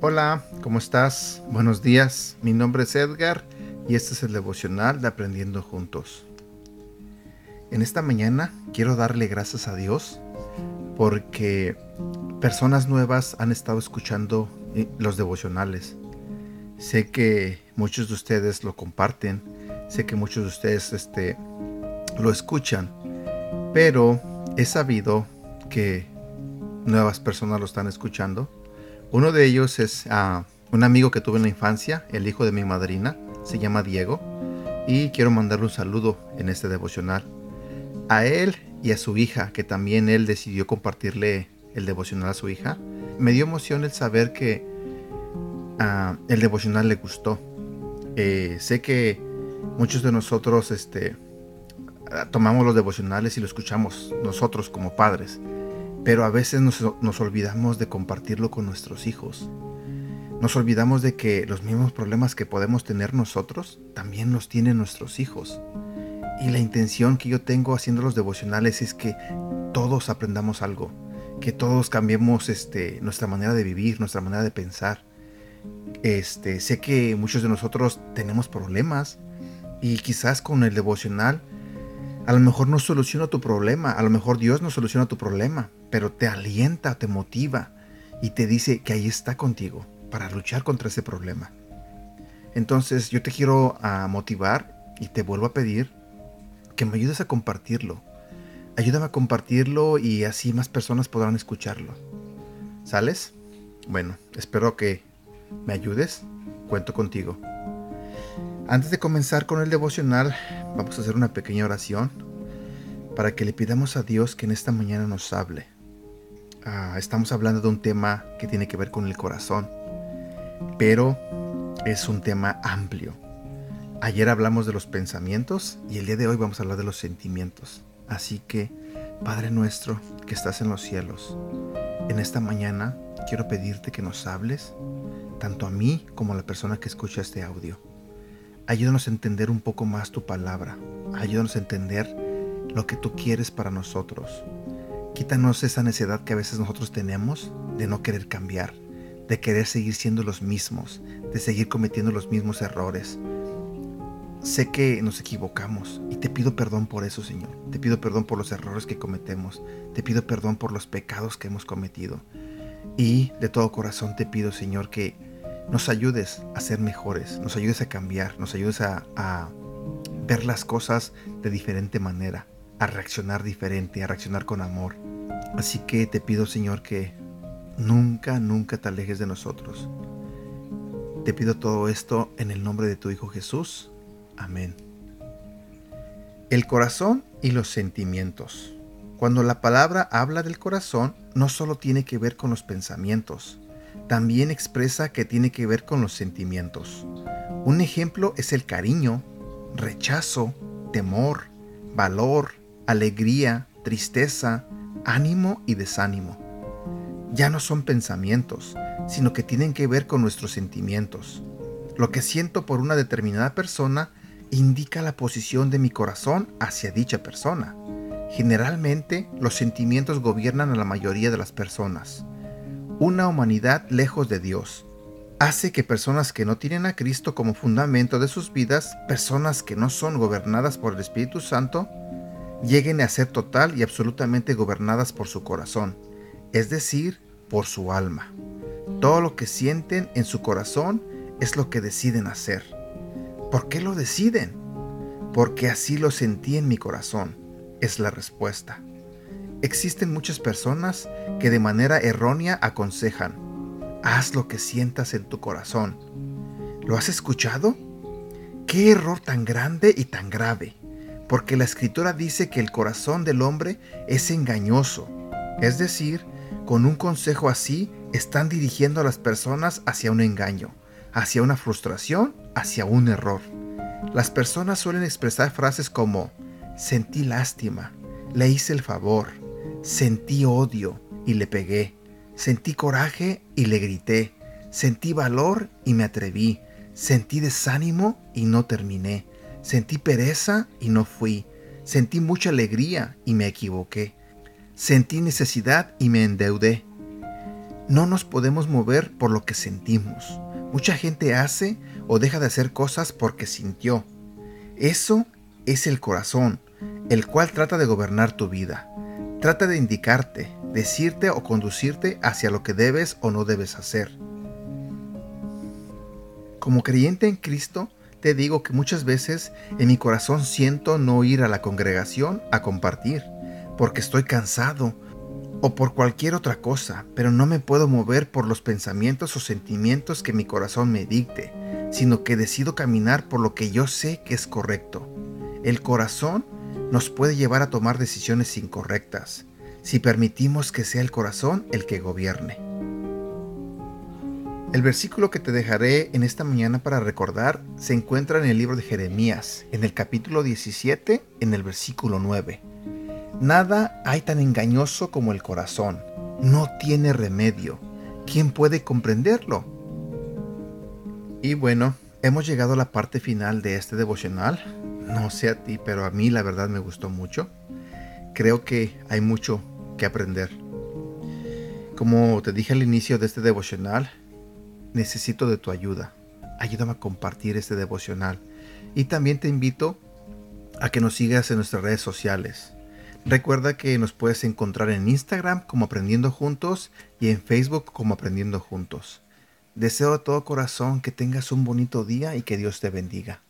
Hola, ¿cómo estás? Buenos días, mi nombre es Edgar y este es el devocional de Aprendiendo Juntos. En esta mañana quiero darle gracias a Dios porque personas nuevas han estado escuchando eh, los devocionales. Sé que muchos de ustedes lo comparten, sé que muchos de ustedes este, lo escuchan, pero he sabido que nuevas personas lo están escuchando uno de ellos es ah, un amigo que tuve en la infancia, el hijo de mi madrina, se llama Diego, y quiero mandarle un saludo en este devocional. A él y a su hija, que también él decidió compartirle el devocional a su hija, me dio emoción el saber que el devocional le gustó. Eh, sé que muchos de nosotros este, tomamos los devocionales y lo escuchamos nosotros como padres pero a veces nos, olvidamos de compartirlo con nuestros hijos. Nos olvidamos de que los mismos problemas que podemos tener nosotros también los tienen nuestros hijos. Y la intención que yo tengo haciendo los devocionales es que todos aprendamos algo, que todos cambiemos este, nuestra manera de vivir, nuestra manera de pensar. Este, sé que muchos de nosotros tenemos problemas y quizás con el devocional a lo mejor no soluciona tu problema, a lo mejor Dios no soluciona tu problema, pero te alienta, te motiva y te dice que ahí está contigo para luchar contra ese problema. Entonces yo te quiero ah, motivar y te vuelvo a pedir que me ayudes a compartirlo. Ayúdame a compartirlo y así más personas podrán escucharlo. ¿Sales? Bueno, espero que me ayudes. Cuento contigo. Antes de comenzar con el devocional, vamos a hacer una pequeña oración para que le pidamos a Dios que en esta mañana nos hable. Ah, estamos hablando de un tema que tiene que ver con el corazón, pero es un tema amplio. Ayer hablamos de los pensamientos y el día de hoy vamos a hablar de los sentimientos. Así que, Padre nuestro que estás en los cielos, en esta mañana quiero pedirte que nos hables, tanto a mí como a la persona que escucha este audio Ayúdanos a entender un poco más tu palabra. Ayúdanos a entender lo que tú quieres para nosotros. Quítanos esa necedad que a veces nosotros tenemos de no querer cambiar, de querer seguir siendo los mismos, de seguir cometiendo los mismos errores. Sé que nos equivocamos y te pido perdón por eso, Señor. Te pido perdón por los errores que cometemos. Te pido perdón por los pecados que hemos cometido. Y de todo corazón te pido, Señor, que nos ayudes a ser mejores, nos ayudes a cambiar, nos ayudes a, ver las cosas de diferente manera, a reaccionar diferente, a reaccionar con amor. Así que te pido, Señor, que nunca, nunca te alejes de nosotros. Te pido todo esto en el nombre de tu Hijo Jesús. Amén. El corazón y los sentimientos. Cuando la palabra habla del corazón, no solo tiene que ver con los pensamientos, también expresa que tiene que ver con los sentimientos. Un ejemplo es el cariño, rechazo, temor, valor, alegría, tristeza, ánimo y desánimo. Ya no son pensamientos, sino que tienen que ver con nuestros sentimientos. Lo que siento por una determinada persona indica la posición de mi corazón hacia dicha persona. Generalmente, los sentimientos gobiernan a la mayoría de las personas una humanidad lejos de Dios. Hace que personas que no tienen a Cristo como fundamento de sus vidas, personas que no son gobernadas por el Espíritu Santo, lleguen a ser total y absolutamente gobernadas por su corazón, es decir, por su alma. Todo lo que sienten en su corazón es lo que deciden hacer. ¿Por qué lo deciden? Porque así lo sentí en mi corazón, es la respuesta. Existen muchas personas que de manera errónea aconsejan, haz lo que sientas en tu corazón. ¿Lo has escuchado? Qué error tan grande y tan grave, porque la escritura dice que el corazón del hombre es engañoso, es decir, con un consejo así están dirigiendo a las personas hacia un engaño, hacia una frustración, hacia un error. Las personas suelen expresar frases como, sentí lástima, le hice el favor, Sentí odio y le pegué. Sentí coraje y le grité. Sentí valor y me atreví. Sentí desánimo y no terminé. Sentí pereza y no fui. Sentí mucha alegría y me equivoqué. Sentí necesidad y me endeudé. No nos podemos mover por lo que sentimos. Mucha gente hace o deja de hacer cosas porque sintió. Eso es el corazón, el cual trata de gobernar tu vida. Trata de indicarte, decirte o conducirte hacia lo que debes o no debes hacer. Como creyente en Cristo, te digo que muchas veces en mi corazón siento no ir a la congregación a compartir, porque estoy cansado o por cualquier otra cosa, pero no me puedo mover por los pensamientos o sentimientos que mi corazón me dicte, sino que decido caminar por lo que yo sé que es correcto. El corazón nos puede llevar a tomar decisiones incorrectas, si permitimos que sea el corazón el que gobierne. El versículo que te dejaré en esta mañana para recordar se encuentra en el libro de Jeremías, en el capítulo 17, en el versículo 9. Nada hay tan engañoso como el corazón. No tiene remedio. ¿Quién puede comprenderlo? Y bueno, hemos llegado a la parte final de este devocional. No sé a ti, pero a mí la verdad me gustó mucho. Creo que hay mucho que aprender. Como te dije al inicio de este devocional, necesito de tu ayuda. Ayúdame a compartir este devocional. Y también te invito a que nos sigas en nuestras redes sociales. Recuerda que nos puedes encontrar en Instagram como Aprendiendo Juntos y en Facebook como Aprendiendo Juntos. Deseo de todo corazón que tengas un bonito día y que Dios te bendiga.